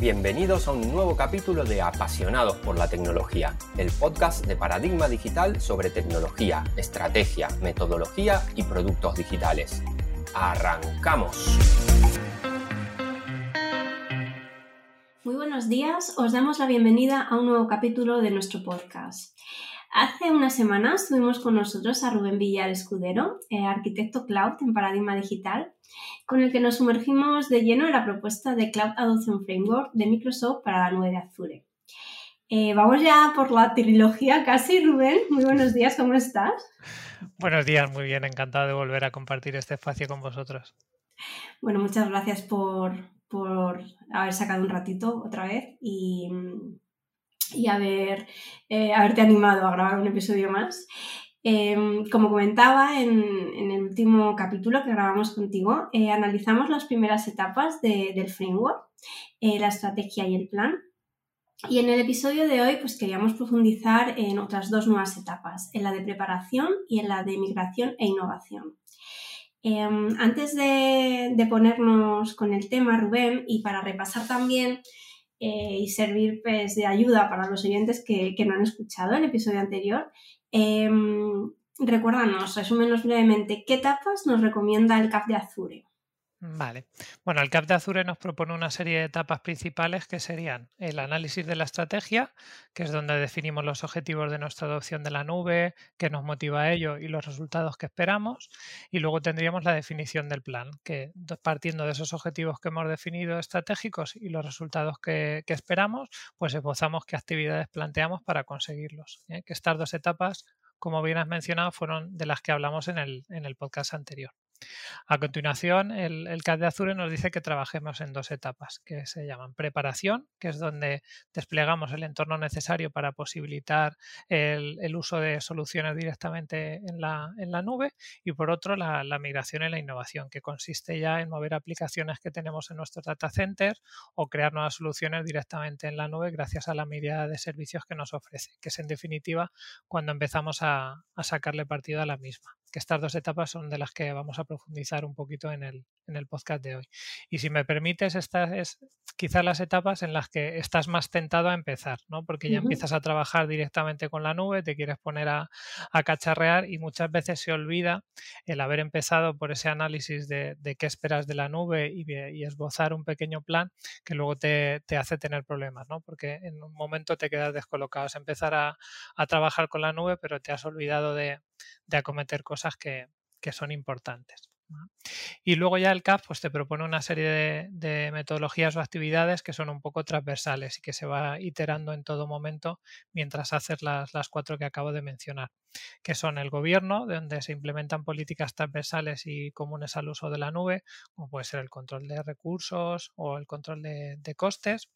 Bienvenidos a un nuevo capítulo de Apasionados por la Tecnología, el podcast de Paradigma Digital sobre tecnología, estrategia, metodología y productos digitales. ¡Arrancamos! Muy buenos días, os damos la bienvenida a un nuevo capítulo de nuestro podcast. Hace unas semanas tuvimos con nosotros a Rubén Villar Escudero, eh, arquitecto cloud en Paradigma Digital, con el que nos sumergimos de lleno en la propuesta de Cloud Adoption Framework de Microsoft para la nube de Azure. Eh, vamos ya por la trilogía casi, Rubén. Muy buenos días, ¿cómo estás? Buenos días, muy bien, encantado de volver a compartir este espacio con vosotros. Bueno, muchas gracias por, por haber sacado un ratito otra vez y, y haber, eh, haberte animado a grabar un episodio más. Em, como comentaba en, el último capítulo que grabamos contigo, eh, analizamos las primeras etapas del framework, eh, la estrategia y el plan. Y en el episodio de hoy pues queríamos profundizar en otras dos nuevas etapas, en la de preparación y en la de migración e innovación. Em, antes de, ponernos con el tema, Rubén, y para repasar también eh, y servir pues, de ayuda para los oyentes que, que, no han escuchado el episodio anterior, eh, recuérdanos, resúmenos brevemente, ¿qué etapas nos recomienda el CAP de Azure? Vale. Bueno, el CAP de Azure nos propone una serie de etapas principales que serían el análisis de la estrategia, que es donde definimos los objetivos de nuestra adopción de la nube, qué nos motiva a ello y los resultados que esperamos. Y luego tendríamos la definición del plan, que partiendo de esos objetivos que hemos definido estratégicos y los resultados que, esperamos, pues esbozamos qué actividades planteamos para conseguirlos. ¿eh? Que estas dos etapas, como bien has mencionado, fueron de las que hablamos en el, en el podcast anterior. A continuación, el, el CAD de Azure nos dice que trabajemos en dos etapas que se llaman preparación, que es donde desplegamos el entorno necesario para posibilitar el, uso de soluciones directamente en la, nube, y por otro, la, migración y la innovación, que consiste ya en mover aplicaciones que tenemos en nuestro data center o crear nuevas soluciones directamente en la nube gracias a la mirada de servicios que nos ofrece, que es en definitiva cuando empezamos a sacarle partido a la misma que estas dos etapas son de las que vamos a profundizar un poquito en el, en el podcast de hoy. Y si me permites, estas es quizás las etapas en las que estás más tentado a empezar, ¿no? Porque ya empiezas a trabajar directamente con la nube, te quieres poner a, cacharrear y muchas veces se olvida el haber empezado por ese análisis de, qué esperas de la nube y, esbozar un pequeño plan que luego te, hace tener problemas, ¿no? Porque en un momento te quedas descolocado, es empezar a, trabajar con la nube, pero te has olvidado de, acometer cosas que son importantes. Y luego ya el CAF pues, te propone una serie de, metodologías o actividades que son un poco transversales y que se va iterando en todo momento mientras haces las, las cuatro que acabo de mencionar, que son el gobierno, donde se implementan políticas transversales y comunes al uso de la nube, como puede ser el control de recursos o el control de costes,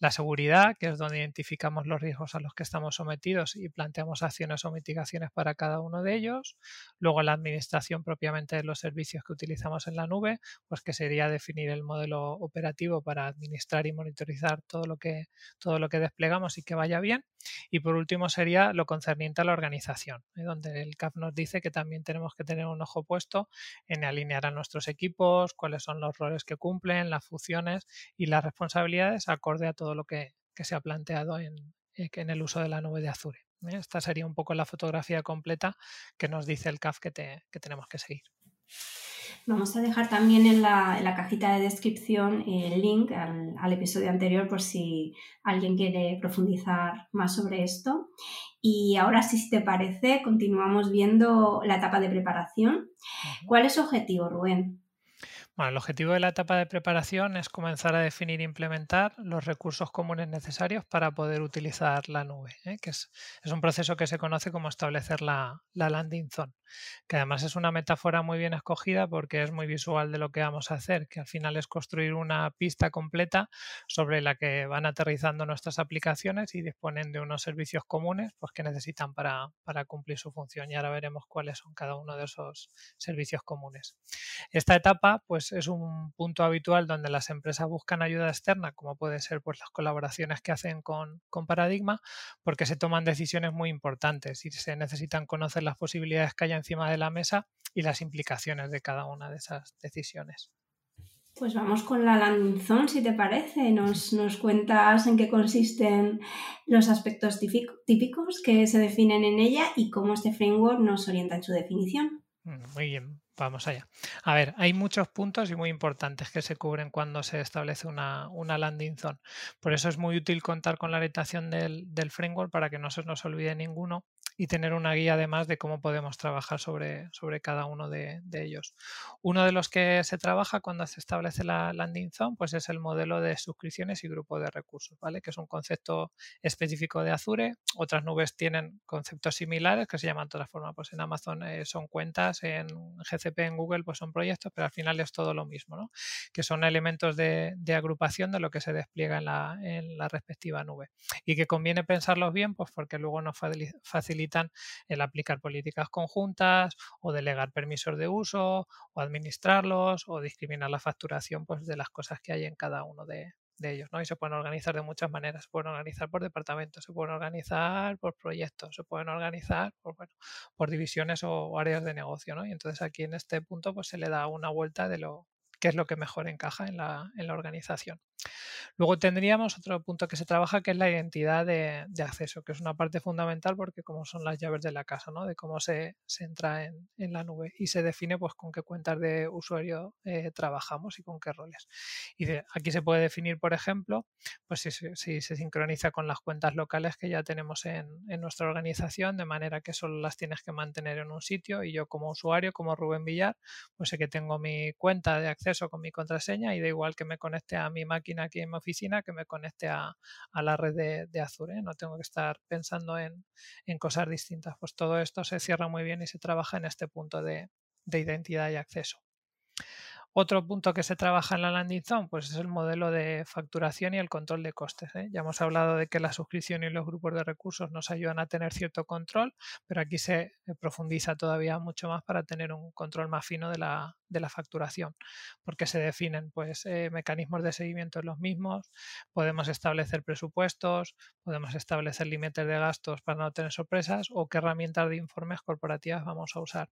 la seguridad, que es donde identificamos los riesgos a los que estamos sometidos y planteamos acciones o mitigaciones para cada uno de ellos. Luego la administración propiamente de los servicios que utilizamos en la nube, pues que sería definir el modelo operativo para administrar y monitorizar todo lo que, todo lo que desplegamos y que vaya bien. Y por último sería lo concerniente a la organización, ¿eh? donde el CAP nos dice que también tenemos que tener un ojo puesto en alinear a nuestros equipos, cuáles son los roles que cumplen, las funciones y las responsabilidades acorde a todo lo que, se ha planteado en, eh, en, el uso de la nube de Azure. ¿eh? Esta sería un poco la fotografía completa que nos dice el CAF que, tenemos que seguir. Vamos a dejar también en la, cajita de descripción el link al, episodio anterior por si alguien quiere profundizar más sobre esto. Y ahora, si te parece, continuamos viendo la etapa de preparación. ¿Cuál es su objetivo, Rubén? Bueno, el objetivo de la etapa de preparación es comenzar a definir e implementar los recursos comunes necesarios para poder utilizar la nube, ¿eh? que es, un proceso que se conoce como establecer la, landing zone, que además es una metáfora muy bien escogida porque es muy visual de lo que vamos a hacer, que al final es construir una pista completa sobre la que van aterrizando nuestras aplicaciones y disponen de unos servicios comunes pues, que necesitan para, para cumplir su función. Y ahora veremos cuáles son cada uno de esos servicios comunes. Esta etapa, pues es un punto habitual donde las empresas buscan ayuda externa, como puede ser pues, las colaboraciones que hacen con, Paradigma, porque se toman decisiones muy importantes y se necesitan conocer las posibilidades que hay encima de la mesa y las implicaciones de cada una de esas decisiones. Pues vamos con la landing zone, si te parece. Nos, nos cuentas en qué consisten los aspectos típicos que se definen en ella y cómo este framework nos orienta en su definición. Mm, muy bien, vamos allá. A ver, hay muchos puntos y muy importantes que se cubren cuando se establece una, landing zone. Por eso es muy útil contar con la orientación del, del framework para que no se nos olvide ninguno y tener una guía además de cómo podemos trabajar sobre, sobre cada uno de, ellos. Uno de los que se trabaja cuando se establece la landing zone pues es el modelo de suscripciones y grupo de recursos, ¿vale? que es un concepto específico de Azure. Otras nubes tienen conceptos similares que se llaman de otra forma. Pues en Amazon eh, son cuentas, en GCP, en Google pues son proyectos, pero al final es todo lo mismo, ¿no? que son elementos de, agrupación de lo que se despliega en la, en la respectiva nube. Y que conviene pensarlos bien pues porque luego nos facilita el aplicar políticas conjuntas o delegar permisos de uso o administrarlos o discriminar la facturación pues, de las cosas que hay en cada uno de, ellos, ¿no? Y se pueden organizar de muchas maneras. Se pueden organizar por departamentos, se pueden organizar por proyectos, se pueden organizar por, bueno, por divisiones o, áreas de negocio, ¿no? Y entonces aquí en este punto pues se le da una vuelta de lo que es lo que mejor encaja en la, en la organización. Luego tendríamos otro punto que se trabaja que es la identidad de, acceso, que es una parte fundamental porque como son las llaves de la casa, ¿no? de cómo se, entra en, la nube y se define pues con qué cuentas de usuario eh, trabajamos y con qué roles. Y aquí se puede definir, por ejemplo, pues si, se sincroniza con las cuentas locales que ya tenemos en, nuestra organización, de manera que solo las tienes que mantener en un sitio y yo como usuario, como Rubén Villar, pues sé que tengo mi cuenta de acceso con mi contraseña y da igual que me conecte a mi máquina aquí en mi oficina que me conecte a, la red de, Azure. ¿eh? No tengo que estar pensando en, cosas distintas. Pues todo esto se cierra muy bien y se trabaja en este punto de identidad y acceso. Otro punto que se trabaja en la landing zone pues es el modelo de facturación y el control de costes. ¿eh? Ya hemos hablado de que la suscripción y los grupos de recursos nos ayudan a tener cierto control, pero aquí se eh, profundiza todavía mucho más para tener un control más fino de la, facturación, porque se definen pues, eh, mecanismos de seguimiento en los mismos, podemos establecer presupuestos, podemos establecer límites de gastos para no tener sorpresas o qué herramientas de informes corporativas vamos a usar.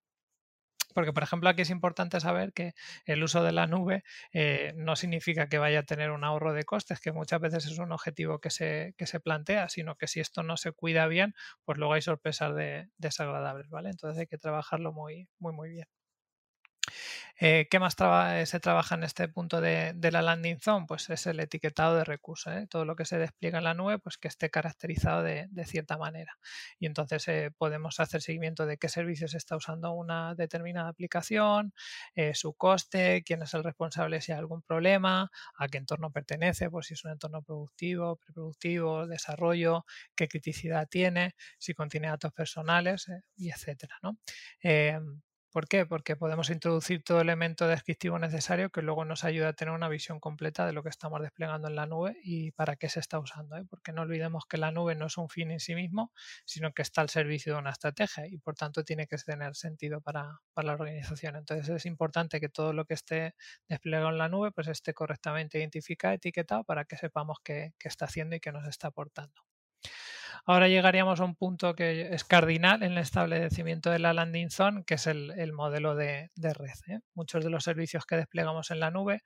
Porque, por ejemplo, aquí es importante saber que el uso de la nube eh, no significa que vaya a tener un ahorro de costes, que muchas veces es un objetivo que se, que se plantea, sino que si esto no se cuida bien, pues luego hay sorpresas de, desagradables, ¿vale? Entonces hay que trabajarlo muy, muy, muy bien. Eh, ¿Qué más eh, se trabaja en este punto de, la landing zone? Pues es el etiquetado de recursos. ¿eh? Todo lo que se despliega en la nube, pues que esté caracterizado de, cierta manera. Y entonces podemos hacer seguimiento de qué servicios está usando una determinada aplicación, su coste, quién es el responsable si hay algún problema, a qué entorno pertenece, pues si es un entorno productivo, preproductivo, desarrollo, qué criticidad tiene, si contiene datos personales y etcétera. ¿no? ¿Por qué? Porque podemos introducir todo elemento descriptivo necesario que luego nos ayuda a tener una visión completa de lo que estamos desplegando en la nube y para qué se está usando. ¿eh? Porque no olvidemos que la nube no es un fin en sí mismo, sino que está al servicio de una estrategia y por tanto tiene que tener sentido para, la organización. Entonces es importante que todo lo que esté desplegado en la nube pues esté correctamente identificado, etiquetado para que sepamos qué, qué está haciendo y qué nos está aportando. Ahora llegaríamos a un punto que es cardinal en el establecimiento de la landing zone, que es el, modelo de, red. ¿eh? Muchos de los servicios que desplegamos en la nube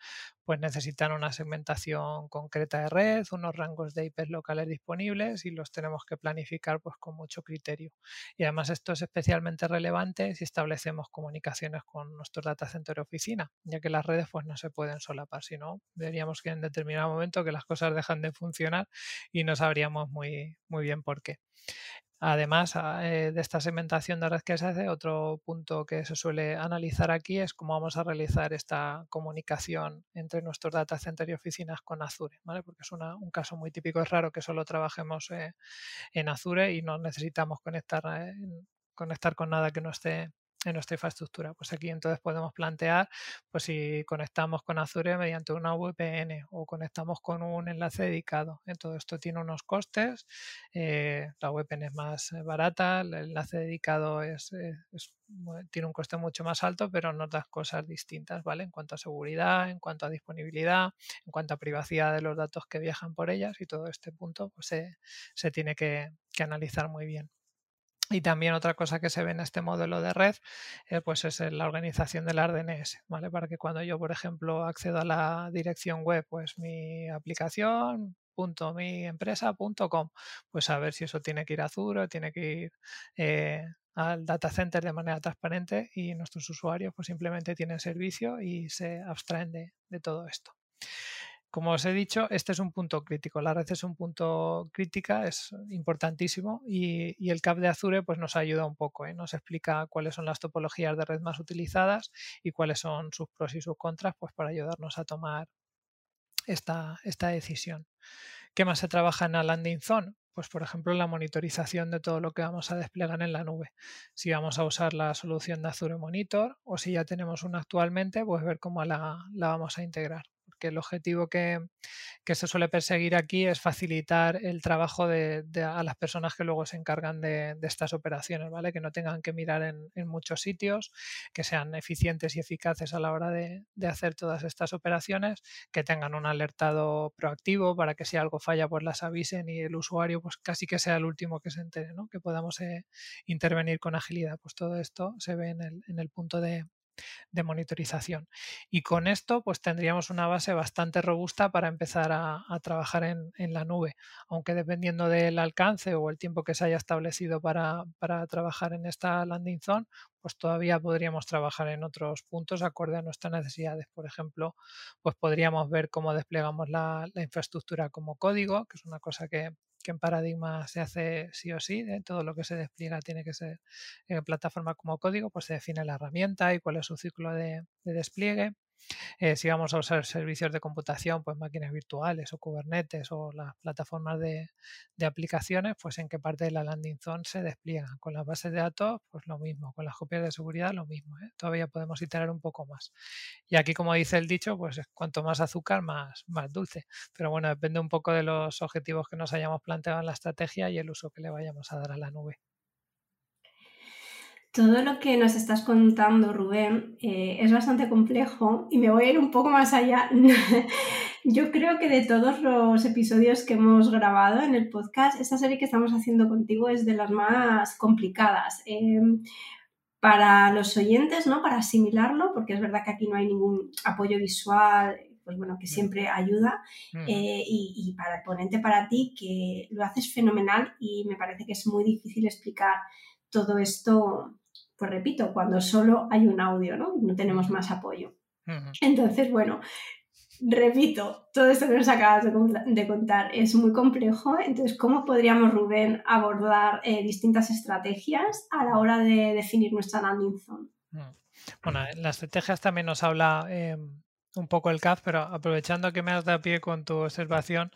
pues necesitan una segmentación concreta de red, unos rangos de IP locales disponibles y los tenemos que planificar pues, con mucho criterio. Y además esto es especialmente relevante si establecemos comunicaciones con nuestro data center oficina, ya que las redes pues, no se pueden solapar, sino veríamos que en determinado momento que las cosas dejan de funcionar y no sabríamos muy, muy bien por qué. Además ah, eh, de esta segmentación de red que se hace, otro punto que se suele analizar aquí es cómo vamos a realizar esta comunicación entre nuestros data center y oficinas con Azure, porque es un caso muy típico, es raro que solo trabajemos eh, en Azure y no necesitamos conectar, eh, conectar con nada que no esté en nuestra infraestructura. Pues aquí entonces podemos plantear pues si conectamos con Azure mediante una VPN o conectamos con un enlace dedicado. Todo esto tiene unos costes, eh, la VPN es más eh, barata, el enlace dedicado es, eh, tiene un coste mucho más alto, pero en otras cosas distintas, ¿vale? En cuanto a seguridad, en cuanto a disponibilidad, en cuanto a privacidad de los datos que viajan por ellas y todo este punto pues, se, tiene que analizar muy bien. Y también otra cosa que se ve en este modelo de red, eh, pues es la organización del DNS, ¿vale? Para que cuando yo, por ejemplo, accedo a la dirección web, pues mi aplicación .miempresa.com, pues a ver si eso tiene que ir a Azure, tiene que ir eh, al data center de manera transparente y nuestros usuarios pues simplemente tienen servicio y se abstraen de, todo esto. Como os he dicho, este es un punto crítico. La red es un punto crítica, es importantísimo y, el CAP de Azure pues, nos ayuda un poco. ¿eh? Nos explica cuáles son las topologías de red más utilizadas y cuáles son sus pros y sus contras pues, para ayudarnos a tomar esta, esta decisión. ¿Qué más se trabaja en la landing zone? Pues, por ejemplo, la monitorización de todo lo que vamos a desplegar en la nube. Si vamos a usar la solución de Azure Monitor o si ya tenemos una actualmente, pues ver cómo la, la vamos a integrar porque el objetivo que, se suele perseguir aquí es facilitar el trabajo de, a las personas que luego se encargan de, estas operaciones, ¿vale? Que no tengan que mirar en, muchos sitios, que sean eficientes y eficaces a la hora de, hacer todas estas operaciones, que tengan un alertado proactivo para que si algo falla, pues las avisen y el usuario, pues casi que sea el último que se entere, ¿no? Que podamos eh, intervenir con agilidad. Pues todo esto se ve en el punto de, de monitorización. Y con esto, pues tendríamos una base bastante robusta para empezar a, trabajar en, la nube, aunque dependiendo del alcance o el tiempo que se haya establecido para, trabajar en esta landing zone, pues todavía podríamos trabajar en otros puntos acorde a nuestras necesidades. Por ejemplo, pues podríamos ver cómo desplegamos la infraestructura como código, que es una cosa que, que en Paradigma se hace sí o sí, de todo lo que se despliega tiene que ser en plataforma como código, pues se define la herramienta y cuál es su ciclo de despliegue. Eh, si vamos a usar servicios de computación, pues máquinas virtuales o Kubernetes o las plataformas de, aplicaciones, pues en qué parte de la landing zone se despliegan. Con las bases de datos, pues lo mismo. Con las copias de seguridad, lo mismo. ¿eh? Todavía podemos iterar un poco más. Y aquí, como dice el dicho, pues cuanto más azúcar, más, más dulce. Pero bueno, depende un poco de los objetivos que nos hayamos planteado en la estrategia y el uso que le vayamos a dar a la nube. Todo lo que nos estás contando, Rubén, eh, es bastante complejo y me voy a ir un poco más allá. Yo creo que de todos los episodios que hemos grabado en el podcast, esta serie que estamos haciendo contigo es de las más complicadas. Em, para los oyentes, ¿no? Para asimilarlo, porque es verdad que aquí no hay ningún apoyo visual, pues bueno, que siempre ayuda. Eh, y, y, para el ponente, para ti, que lo haces fenomenal y me parece que es muy difícil explicar todo esto pues repito, cuando solo hay un audio, ¿no? No tenemos más apoyo. Entonces, bueno, repito, todo esto que nos acabas de, contar es muy complejo. Entonces, ¿cómo podríamos, Rubén, abordar eh, distintas estrategias a la hora de definir nuestra landing zone? Bueno, en las estrategias también nos habla em, un poco el CAF, pero aprovechando que me has dado pie con tu observación,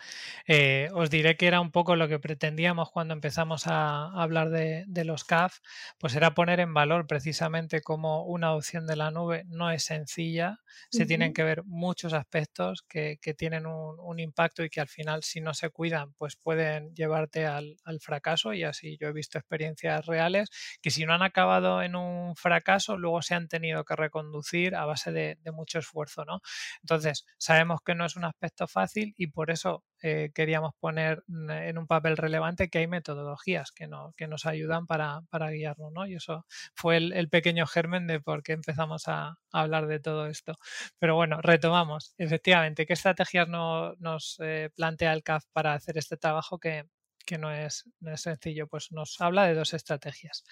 eh, os diré que era un poco lo que pretendíamos cuando empezamos a, hablar de, los CAF, pues era poner en valor precisamente como una opción de la nube no es sencilla, se tienen que ver muchos aspectos que, tienen un, impacto y que al final si no se cuidan pues pueden llevarte al, fracaso y así yo he visto experiencias reales que si no han acabado en un fracaso luego se han tenido que reconducir a base de, de mucho esfuerzo, ¿no? Entonces, sabemos que no es un aspecto fácil y por eso eh, queríamos poner en un papel relevante que hay metodologías que, que nos ayudan para, guiarnos, ¿no? Y eso fue el, pequeño germen de por qué empezamos a, hablar de todo esto. Pero bueno, retomamos. Efectivamente, ¿qué estrategias nos eh, plantea el CAF para hacer este trabajo que, no es, no es, sencillo, pues nos habla de dos estrategias.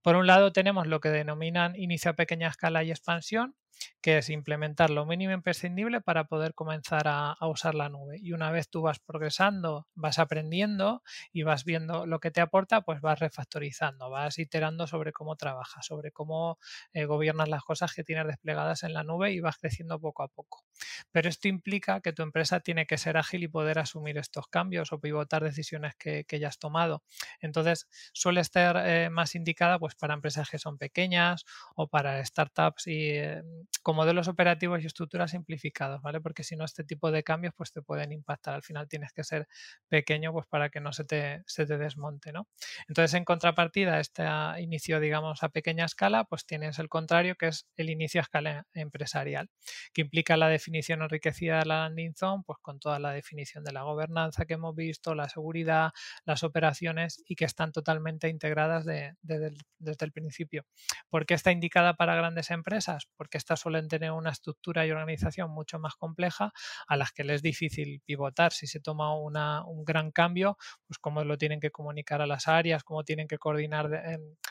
Por un lado tenemos lo que denominan inicio a pequeña escala y expansión, que es implementar lo mínimo imprescindible para poder comenzar a, usar la nube. Y una vez tú vas progresando, vas aprendiendo y vas viendo lo que te aporta, pues vas refactorizando, vas iterando sobre cómo trabajas, sobre cómo eh, gobiernas las cosas que tienes desplegadas en la nube y vas creciendo poco a poco. Pero esto implica que tu empresa tiene que ser ágil y poder asumir estos cambios o pivotar decisiones que, ya has tomado. Entonces, suele estar eh, más indicada pues, para empresas que son pequeñas o para startups y, eh, con modelos operativos y estructuras simplificados, ¿vale? Porque si no, este tipo de cambios pues te pueden impactar. Al final tienes que ser pequeño pues para que no se te, se te desmonte, ¿no? Entonces, en contrapartida, este inicio, digamos, a pequeña escala, pues tienes el contrario, que es el inicio a escala empresarial, que implica la definición enriquecida de la landing zone, pues con toda la definición de la gobernanza que hemos visto, la seguridad, las operaciones y que están totalmente integradas desde el principio. ¿Por qué está indicada para grandes empresas? Porque suelen tener una estructura y organización mucho más compleja a las que les es difícil pivotar. Si se toma un gran cambio, pues cómo lo tienen que comunicar a las áreas, cómo tienen que coordinar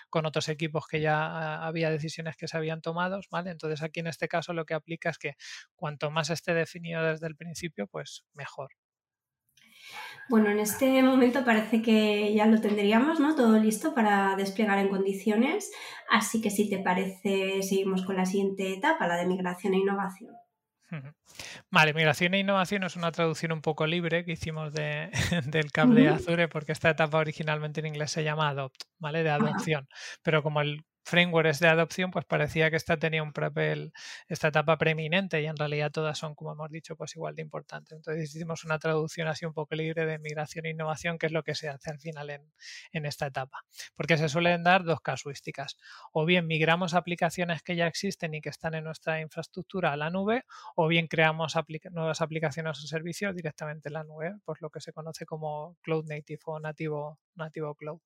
con otros equipos que ya ah, había decisiones que se habían tomado, ¿vale? Entonces aquí en este caso lo que aplica es que cuanto más esté definido desde el principio, pues mejor. Bueno, en este momento parece que ya lo tendríamos, ¿no? Todo listo para desplegar en condiciones. Así que si te parece, seguimos con la siguiente etapa, la de migración e innovación. Vale, migración e innovación es una traducción un poco libre que hicimos de, del cable Azure porque esta etapa originalmente en inglés se llama adopt, ¿vale? De adopción. Pero como el frameworks de adopción, pues parecía que esta tenía un papel, esta etapa preeminente y en realidad todas son, como hemos dicho, pues igual de importantes. Entonces hicimos una traducción así un poco libre de migración e innovación, que es lo que se hace al final en, en esta etapa. Porque se suelen dar dos casuísticas. O bien migramos aplicaciones que ya existen y que están en nuestra infraestructura a la nube, o bien creamos nuevas aplicaciones o servicios directamente en la nube, pues lo que se conoce como cloud native o nativo, nativo cloud.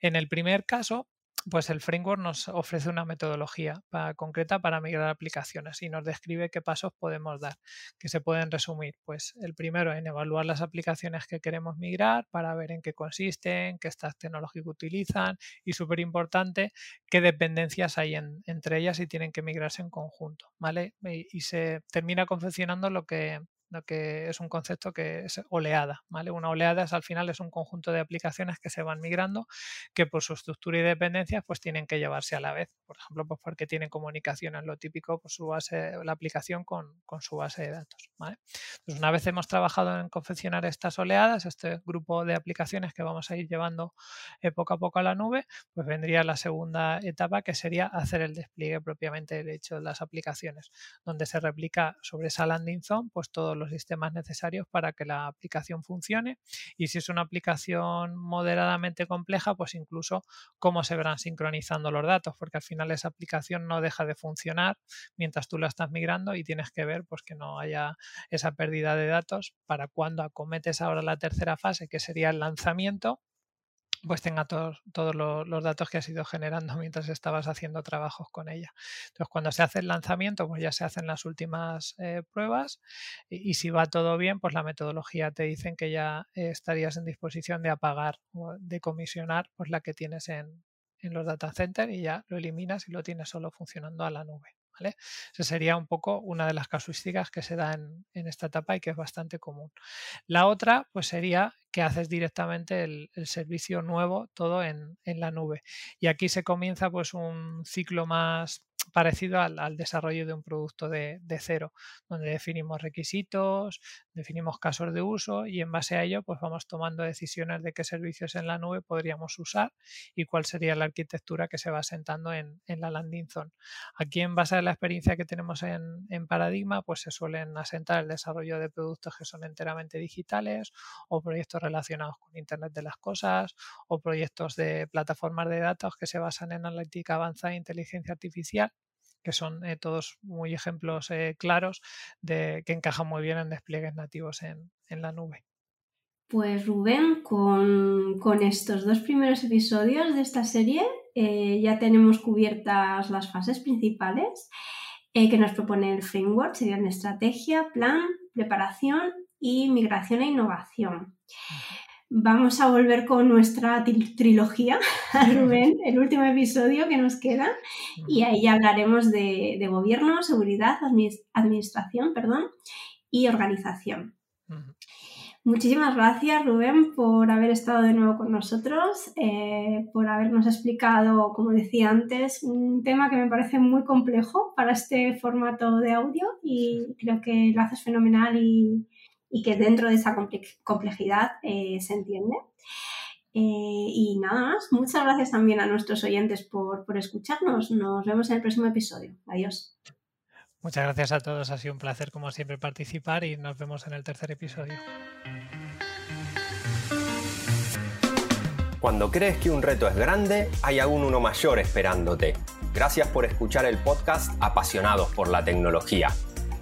En el primer caso, pues el framework nos ofrece una metodología concreta para migrar aplicaciones y nos describe qué pasos podemos dar, que se pueden resumir. Pues el primero en evaluar las aplicaciones que queremos migrar para ver en qué consisten, qué estas tecnológicas utilizan y súper importante, qué dependencias hay entre ellas y tienen que migrarse en conjunto, ¿vale? y se termina confeccionando lo que que es un concepto que es oleada, ¿vale? Una oleada es al final es un conjunto de aplicaciones que se van migrando que por su estructura y dependencias pues tienen que llevarse a la vez, por ejemplo, pues porque tienen comunicación en lo típico, pues su base, la aplicación con, su base de datos, ¿vale? Entonces, una vez hemos trabajado en confeccionar estas oleadas, este grupo de aplicaciones que vamos a ir llevando eh, poco a poco a la nube, pues vendría la segunda etapa que sería hacer el despliegue propiamente hecho de las aplicaciones, donde se replica sobre esa landing zone pues todo los sistemas necesarios para que la aplicación funcione. Y si es una aplicación moderadamente compleja, pues incluso cómo se verán sincronizando los datos, porque al final esa aplicación no deja de funcionar mientras tú la estás migrando y tienes que ver pues que no haya esa pérdida de datos para cuando acometes ahora la tercera fase, que sería el lanzamiento, pues tenga todos, todos los, datos que has ido generando mientras estabas haciendo trabajos con ella. Entonces, cuando se hace el lanzamiento, pues ya se hacen las últimas eh, pruebas y, si va todo bien, pues la metodología te dicen que ya estarías en disposición de apagar o de comisionar pues la que tienes en, en los data centers y ya lo eliminas y lo tienes solo funcionando a la nube. ¿Vale? Esa sería un poco una de las casuísticas que se da en, esta etapa y que es bastante común. La otra, pues sería que haces directamente el, servicio nuevo todo en, en, la nube. Y aquí se comienza pues un ciclo más parecido al, desarrollo de un producto de, cero, donde definimos requisitos, definimos casos de uso y en base a ello pues vamos tomando decisiones de qué servicios en la nube podríamos usar y cuál sería la arquitectura que se va asentando en, la landing zone. Aquí en base a la experiencia que tenemos en, en Paradigma pues se suelen asentar el desarrollo de productos que son enteramente digitales o proyectos relacionados con Internet de las Cosas o proyectos de plataformas de datos que se basan en analítica avanzada e inteligencia artificial que son eh, todos muy ejemplos eh, claros de que encajan muy bien en despliegues nativos en, la nube. Pues Rubén, con, estos dos primeros episodios de esta serie eh, ya tenemos cubiertas las fases principales que nos propone el framework, serían estrategia, plan, preparación y migración e innovación vamos a volver con nuestra trilogía, Rubén, el último episodio que nos queda, y ahí hablaremos de, gobierno, seguridad, administración perdón, y organización. Muchísimas gracias, Rubén, por haber estado de nuevo con nosotros, eh, por habernos explicado, como decía antes, un tema que me parece muy complejo para este formato de audio y creo que lo haces fenomenal y, y que dentro de esa complejidad eh, se entiende. Eh, y nada más, muchas gracias también a nuestros oyentes por, por escucharnos. Nos vemos en el próximo episodio. Adiós. Muchas gracias a todos, ha sido un placer como siempre participar y nos vemos en el tercer episodio. Cuando crees que un reto es grande, hay aún uno mayor esperándote. Gracias por escuchar el podcast Apasionados por la Tecnología.